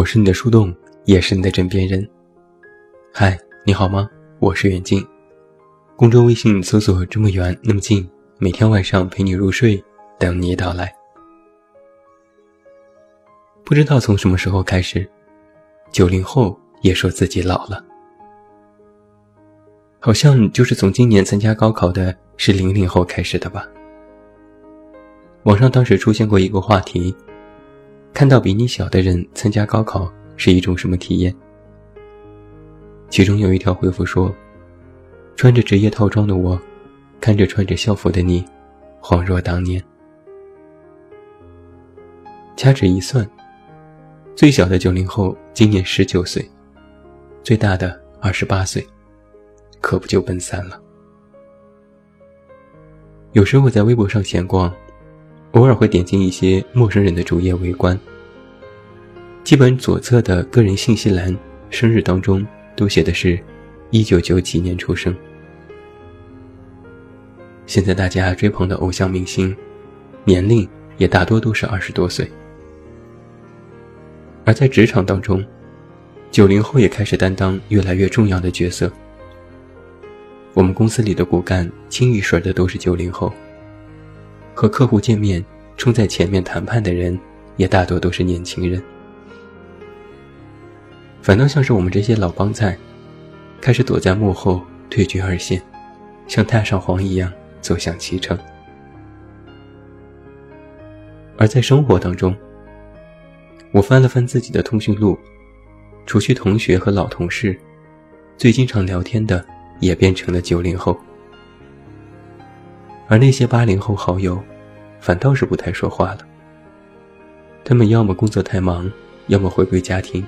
我是你的树洞，也是你的枕边人。嗨，你好吗？我是远近。公众微信搜索“这么远那么近”，每天晚上陪你入睡，等你到来。不知道从什么时候开始，九零后也说自己老了。好像就是从今年参加高考的是零零后开始的吧。网上当时出现过一个话题。看到比你小的人参加高考是一种什么体验？其中有一条回复说：“穿着职业套装的我，看着穿着校服的你，恍若当年。”掐指一算，最小的九零后今年十九岁，最大的二十八岁，可不就奔三了？有时我在微博上闲逛。偶尔会点进一些陌生人的主页围观，基本左侧的个人信息栏，生日当中都写的是“一九九几年出生”。现在大家追捧的偶像明星，年龄也大多都是二十多岁。而在职场当中，九零后也开始担当越来越重要的角色。我们公司里的骨干，清一水的都是九零后。和客户见面，冲在前面谈判的人，也大多都是年轻人。反倒像是我们这些老帮菜，开始躲在幕后，退居二线，像太上皇一样走向其成。而在生活当中，我翻了翻自己的通讯录，除去同学和老同事，最经常聊天的也变成了九零后，而那些八零后好友。反倒是不太说话了。他们要么工作太忙，要么回归家庭，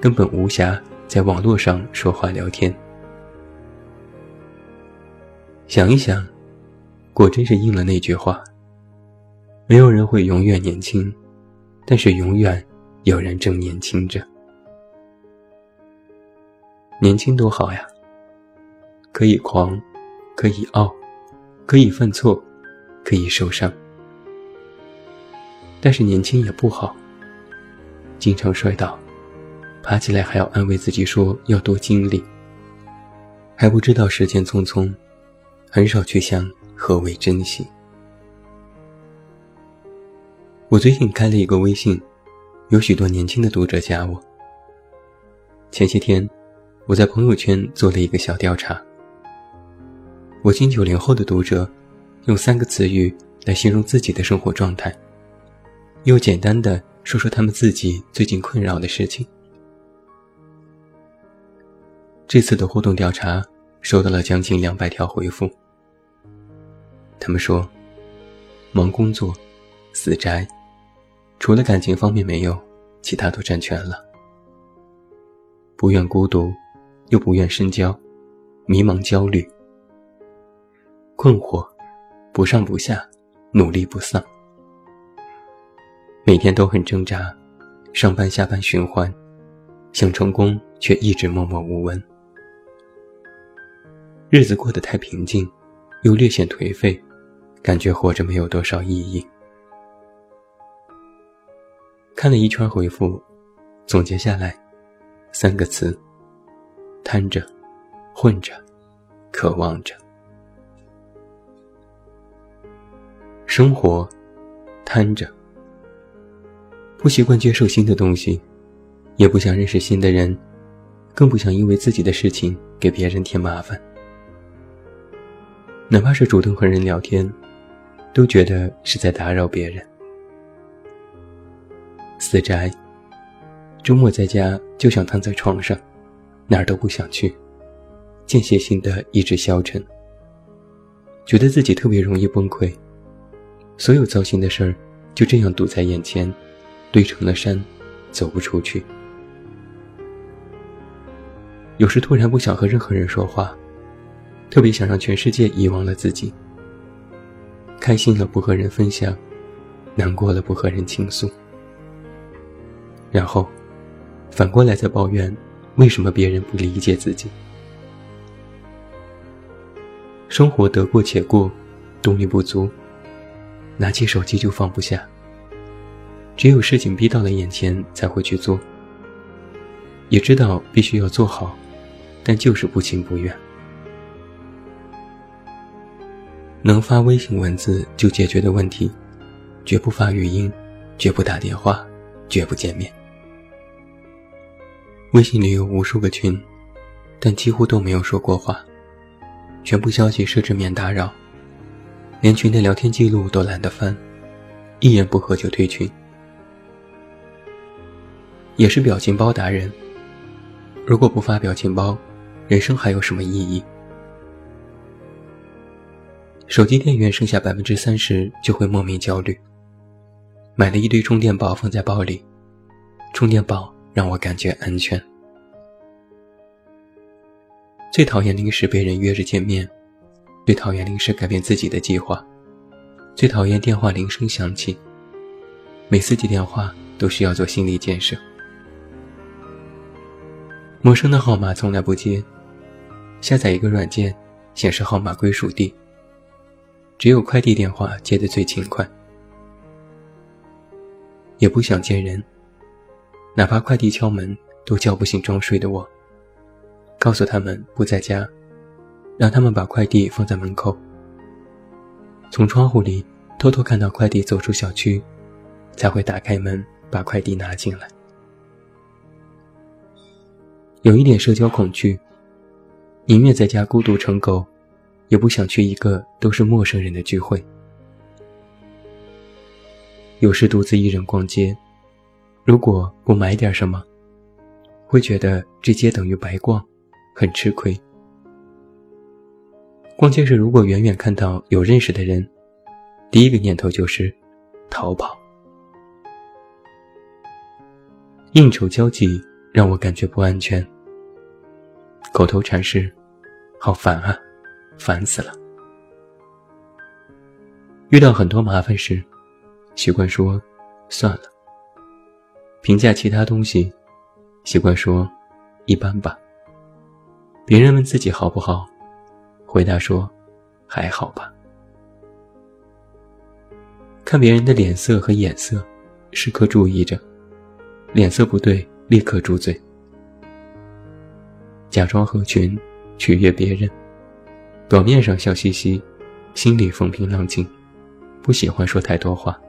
根本无暇在网络上说话聊天。想一想，果真是应了那句话：没有人会永远年轻，但是永远有人正年轻着。年轻多好呀！可以狂，可以傲，可以犯错。可以受伤，但是年轻也不好。经常摔倒，爬起来还要安慰自己说要多经历，还不知道时间匆匆，很少去想何为珍惜。我最近开了一个微信，有许多年轻的读者加我。前些天，我在朋友圈做了一个小调查，我近九零后的读者。用三个词语来形容自己的生活状态，又简单的说说他们自己最近困扰的事情。这次的互动调查收到了将近两百条回复。他们说：忙工作、死宅，除了感情方面没有，其他都占全了。不愿孤独，又不愿深交，迷茫焦虑，困惑。不上不下，努力不丧，每天都很挣扎，上班下班循环，想成功却一直默默无闻，日子过得太平静，又略显颓废，感觉活着没有多少意义。看了一圈回复，总结下来，三个词：贪着，混着，渴望着。生活，瘫着，不习惯接受新的东西，也不想认识新的人，更不想因为自己的事情给别人添麻烦。哪怕是主动和人聊天，都觉得是在打扰别人。死宅，周末在家就想躺在床上，哪儿都不想去，间歇性的意志消沉，觉得自己特别容易崩溃。所有糟心的事儿，就这样堵在眼前，堆成了山，走不出去。有时突然不想和任何人说话，特别想让全世界遗忘了自己。开心了不和人分享，难过了不和人倾诉，然后反过来再抱怨为什么别人不理解自己。生活得过且过，动力不足。拿起手机就放不下，只有事情逼到了眼前才会去做，也知道必须要做好，但就是不情不愿。能发微信文字就解决的问题，绝不发语音，绝不打电话，绝不见面。微信里有无数个群，但几乎都没有说过话，全部消息设置免打扰，连群的聊天记录都懒得翻，一言不合就退群。也是表情包达人。如果不发表情包，人生还有什么意义？手机电源剩下百分之三十就会莫名焦虑。买了一堆充电宝放在包里，充电宝让我感觉安全。最讨厌临时被人约着见面，最讨厌临时改变自己的计划，最讨厌电话铃声响起。每次接电话都需要做心理建设。陌生的号码从来不接，下载一个软件，显示号码归属地。只有快递电话接的最勤快。也不想见人，哪怕快递敲门都叫不醒装睡的我。告诉他们不在家，让他们把快递放在门口。从窗户里偷偷看到快递走出小区，才会打开门把快递拿进来。有一点社交恐惧，宁愿在家孤独成狗，也不想去一个都是陌生人的聚会。有时独自一人逛街，如果不买点什么，会觉得这街等于白逛，很吃亏。逛街时如果远远看到有认识的人，第一个念头就是逃跑。应酬交际让我感觉不安全。口头禅是：“好烦啊，烦死了。”遇到很多麻烦事，习惯说：“算了。”评价其他东西，习惯说：“一般吧。”别人问自己好不好，回答说：“还好吧。”看别人的脸色和眼色，时刻注意着，脸色不对，立刻住嘴。假装合群，取悦别人，表面上笑嘻嘻，心里风平浪静，不喜欢说太多话。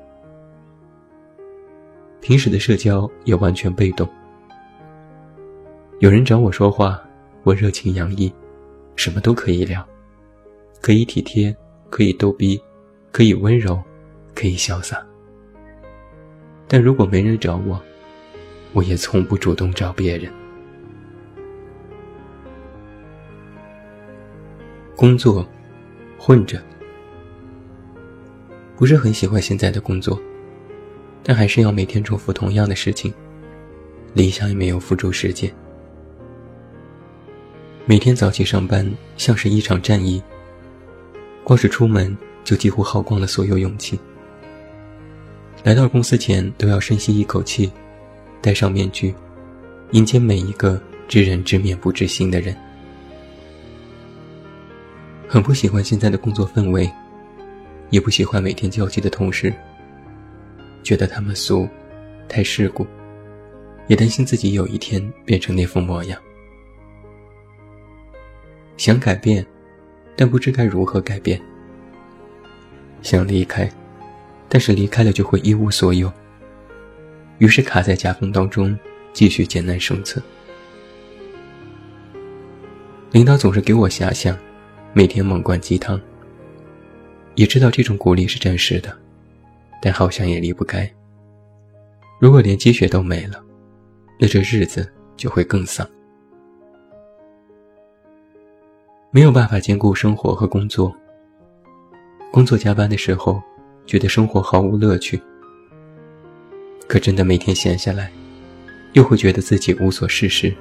平时的社交也完全被动。有人找我说话，我热情洋溢，什么都可以聊，可以体贴，可以逗逼，可以温柔，可以潇洒。但如果没人找我，我也从不主动找别人。工作，混着，不是很喜欢现在的工作，但还是要每天重复同样的事情，理想也没有付诸实践。每天早起上班像是一场战役，光是出门就几乎耗光了所有勇气。来到公司前都要深吸一口气，戴上面具，迎接每一个知人知面不知心的人。很不喜欢现在的工作氛围，也不喜欢每天交际的同事。觉得他们俗，太世故，也担心自己有一天变成那副模样。想改变，但不知该如何改变。想离开，但是离开了就会一无所有。于是卡在夹缝当中，继续艰难生存。领导总是给我遐想。每天猛灌鸡汤，也知道这种鼓励是暂时的，但好像也离不开。如果连积雪都没了，那这日子就会更丧。没有办法兼顾生活和工作。工作加班的时候，觉得生活毫无乐趣。可真的每天闲下来，又会觉得自己无所事事，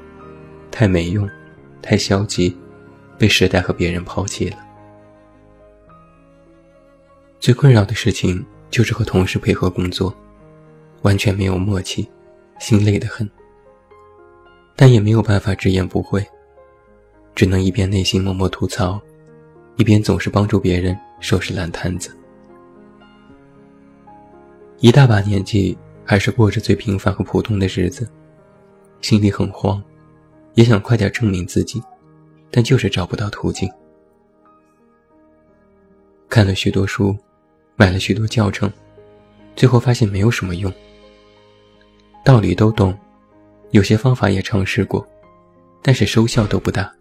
太没用，太消极。被时代和别人抛弃了。最困扰的事情就是和同事配合工作，完全没有默契，心累得很。但也没有办法直言不讳，只能一边内心默默吐槽，一边总是帮助别人收拾烂摊子。一大把年纪，还是过着最平凡和普通的日子，心里很慌，也想快点证明自己，但就是找不到途径。看了许多书，买了许多教程，最后发现没有什么用。道理都懂，有些方法也尝试过，但是收效都不大。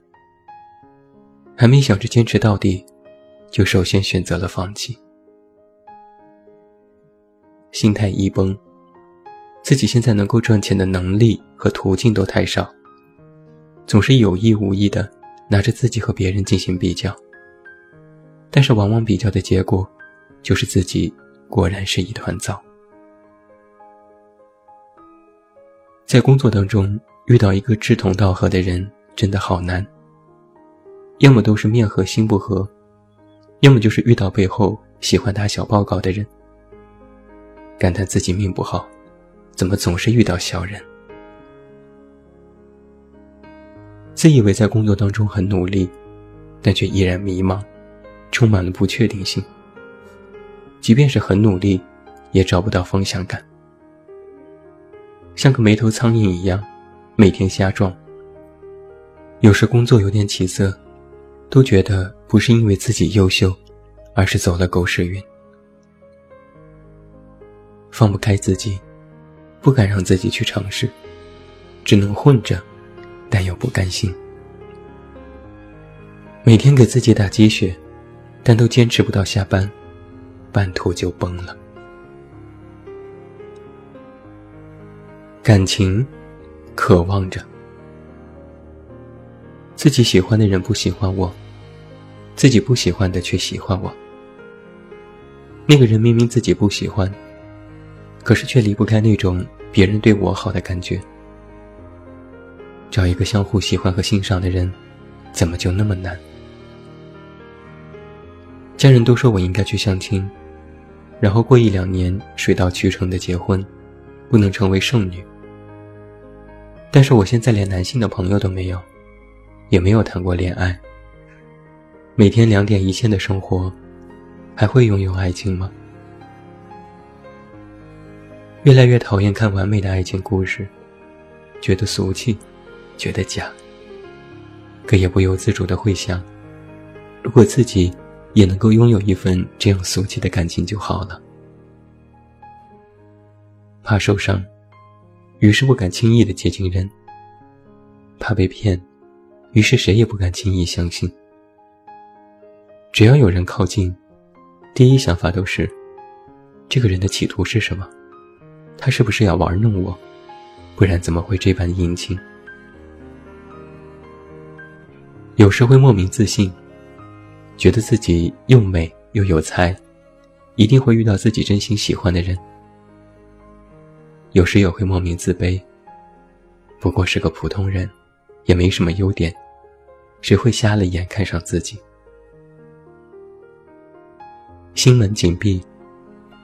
还没想着坚持到底，就首先选择了放弃。心态一崩，自己现在能够赚钱的能力和途径都太少，总是有意无意的拿着自己和别人进行比较。但是往往比较的结果，就是自己果然是一团糟。在工作当中遇到一个志同道合的人真的好难。要么都是面和心不合，要么就是遇到背后喜欢打小报告的人。感叹自己命不好，怎么总是遇到小人？自以为在工作当中很努力，但却依然迷茫，充满了不确定性。即便是很努力，也找不到方向感。像个没头苍蝇一样，每天瞎撞。有时工作有点起色，都觉得不是因为自己优秀，而是走了狗屎运。放不开自己，不敢让自己去尝试，只能混着，但又不甘心。每天给自己打鸡血，但都坚持不到下班，半途就崩了。感情，渴望着自己喜欢的人不喜欢我，自己不喜欢的却喜欢我。那个人明明自己不喜欢，可是却离不开那种别人对我好的感觉。找一个相互喜欢和欣赏的人，怎么就那么难？家人都说我应该去相亲，然后过一两年水到渠成的结婚，不能成为剩女。但是我现在连男性的朋友都没有，也没有谈过恋爱。每天两点一线的生活，还会拥有爱情吗？越来越讨厌看完美的爱情故事，觉得俗气，觉得假。可也不由自主的会想，如果自己也能够拥有一份这样俗气的感情就好了。怕受伤。于是不敢轻易的接近人，怕被骗，于是谁也不敢轻易相信。只要有人靠近，第一想法都是：这个人的企图是什么？他是不是要玩弄我？不然怎么会这般殷勤？有时会莫名自信，觉得自己又美又有才，一定会遇到自己真心喜欢的人。有时也会莫名自卑，不过是个普通人，也没什么优点，谁会瞎了眼看上自己？心门紧闭，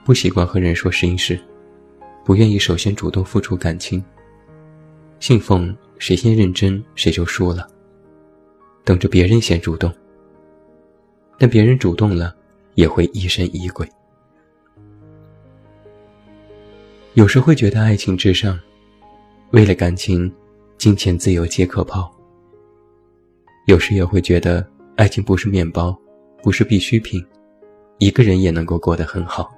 不习惯和人说心事，不愿意首先主动付出感情。信奉谁先认真谁就输了，等着别人先主动，但别人主动了，也会疑神疑鬼。有时会觉得爱情至上，为了感情，金钱自由皆可抛。有时也会觉得爱情不是面包，不是必需品，一个人也能够过得很好。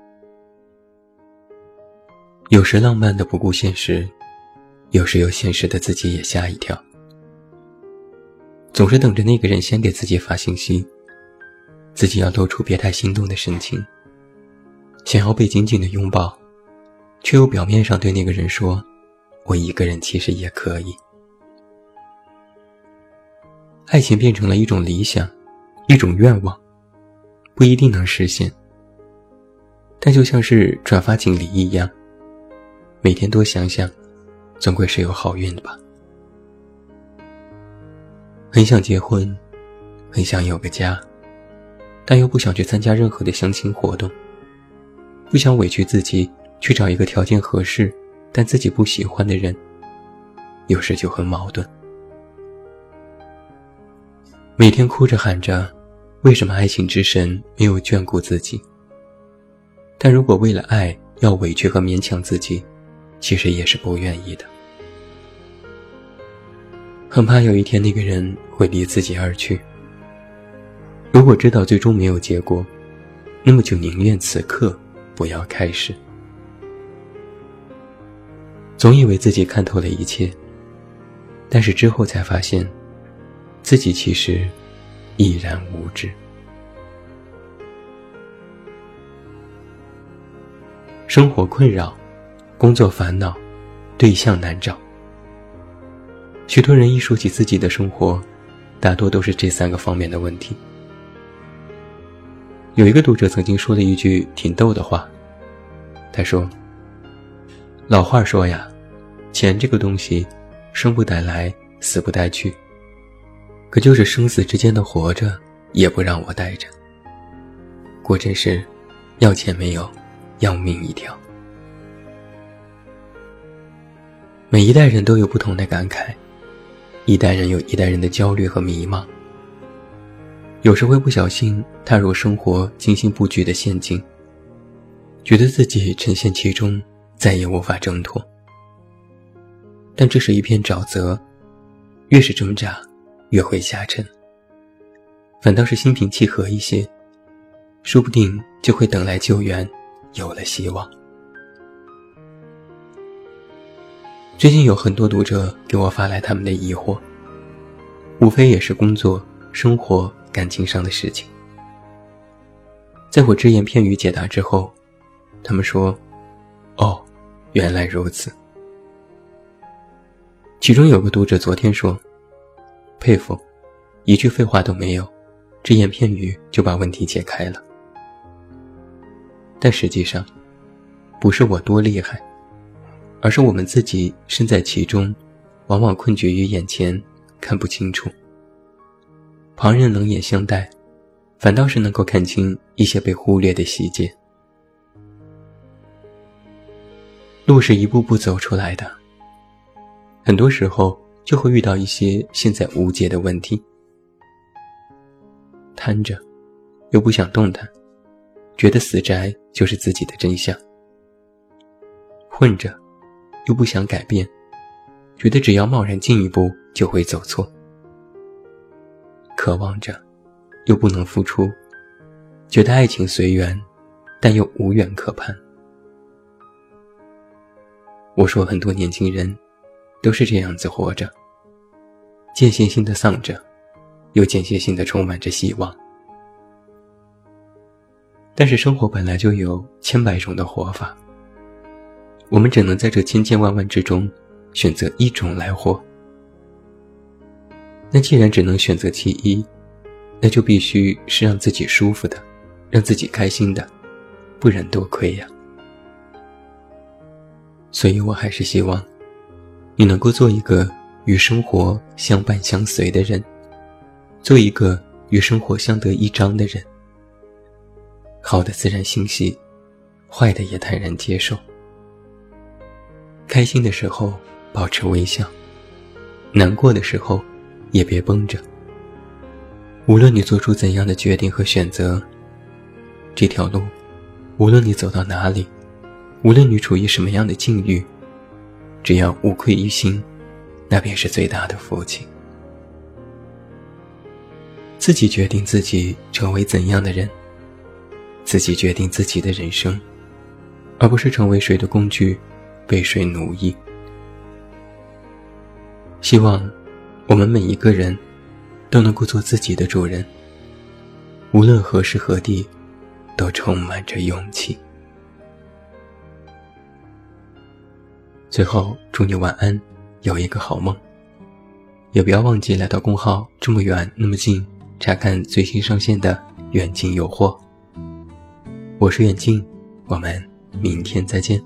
有时浪漫的不顾现实，有时又现实的自己也吓一跳。总是等着那个人先给自己发信息，自己要露出别太心动的神情，想要被紧紧的拥抱。却又表面上对那个人说：“我一个人其实也可以。”爱情变成了一种理想，一种愿望，不一定能实现。但就像是转发锦鲤一样，每天多想想，总归是有好运的吧。很想结婚，很想有个家，但又不想去参加任何的相亲活动，不想委屈自己。去找一个条件合适，但自己不喜欢的人，有时就很矛盾。每天哭着喊着，为什么爱情之神没有眷顾自己？但如果为了爱要委屈和勉强自己，其实也是不愿意的，很怕有一天那个人会离自己而去。如果知道最终没有结果，那么就宁愿此刻不要开始。总以为自己看透了一切，但是之后才发现，自己其实依然无知。生活困扰，工作烦恼，对象难找。许多人一说起自己的生活，大多都是这三个方面的问题。有一个读者曾经说了一句挺逗的话，他说：“老话说呀，钱这个东西，生不带来，死不带去，可就是生死之间的活着，也不让我带着。果真是，要钱没有。”要命一条。每一代人都有不同的感慨，一代人有一代人的焦虑和迷茫。有时会不小心踏入生活精心布局的陷阱，觉得自己沉陷其中，再也无法挣脱。但这是一片沼泽，越是挣扎，越会下沉。反倒是心平气和一些，说不定就会等来救援。有了希望。最近有很多读者给我发来他们的疑惑，无非也是工作、生活、感情上的事情。在我只言片语解答之后，他们说：“哦，原来如此。”其中有个读者昨天说：“佩服，一句废话都没有，只言片语就把问题解开了。”但实际上，不是我多厉害，而是我们自己身在其中，往往困局于眼前，看不清楚。旁人冷眼相待，反倒是能够看清一些被忽略的细节。路是一步步走出来的，很多时候就会遇到一些现在无解的问题，瘫着，又不想动弹。觉得死宅就是自己的真相，混着，又不想改变，觉得只要贸然进一步就会走错。渴望着，又不能付出，觉得爱情随缘，但又无缘可攀。我说很多年轻人，都是这样子活着，间歇性的丧着，又间歇性的充满着希望。但是生活本来就有千百种的活法，我们只能在这千千万万之中选择一种来活。那既然只能选择其一，那就必须是让自己舒服的，让自己开心的，不然多亏呀。所以我还是希望，你能够做一个与生活相伴相随的人，做一个与生活相得益彰的人。好的自然欣喜，坏的也坦然接受。开心的时候保持微笑，难过的时候也别绷着。无论你做出怎样的决定和选择，这条路，无论你走到哪里，无论你处于什么样的境遇，只要无愧于心，那便是最大的福气。自己决定自己成为怎样的人。自己决定自己的人生，而不是成为谁的工具，被谁奴役。希望我们每一个人都能够做自己的主人，无论何时何地，都充满着勇气。最后，祝你晚安，有一个好梦。也不要忘记来到公号，这么远那么近，查看最新上线的远近有货。我是远近，我们明天再见。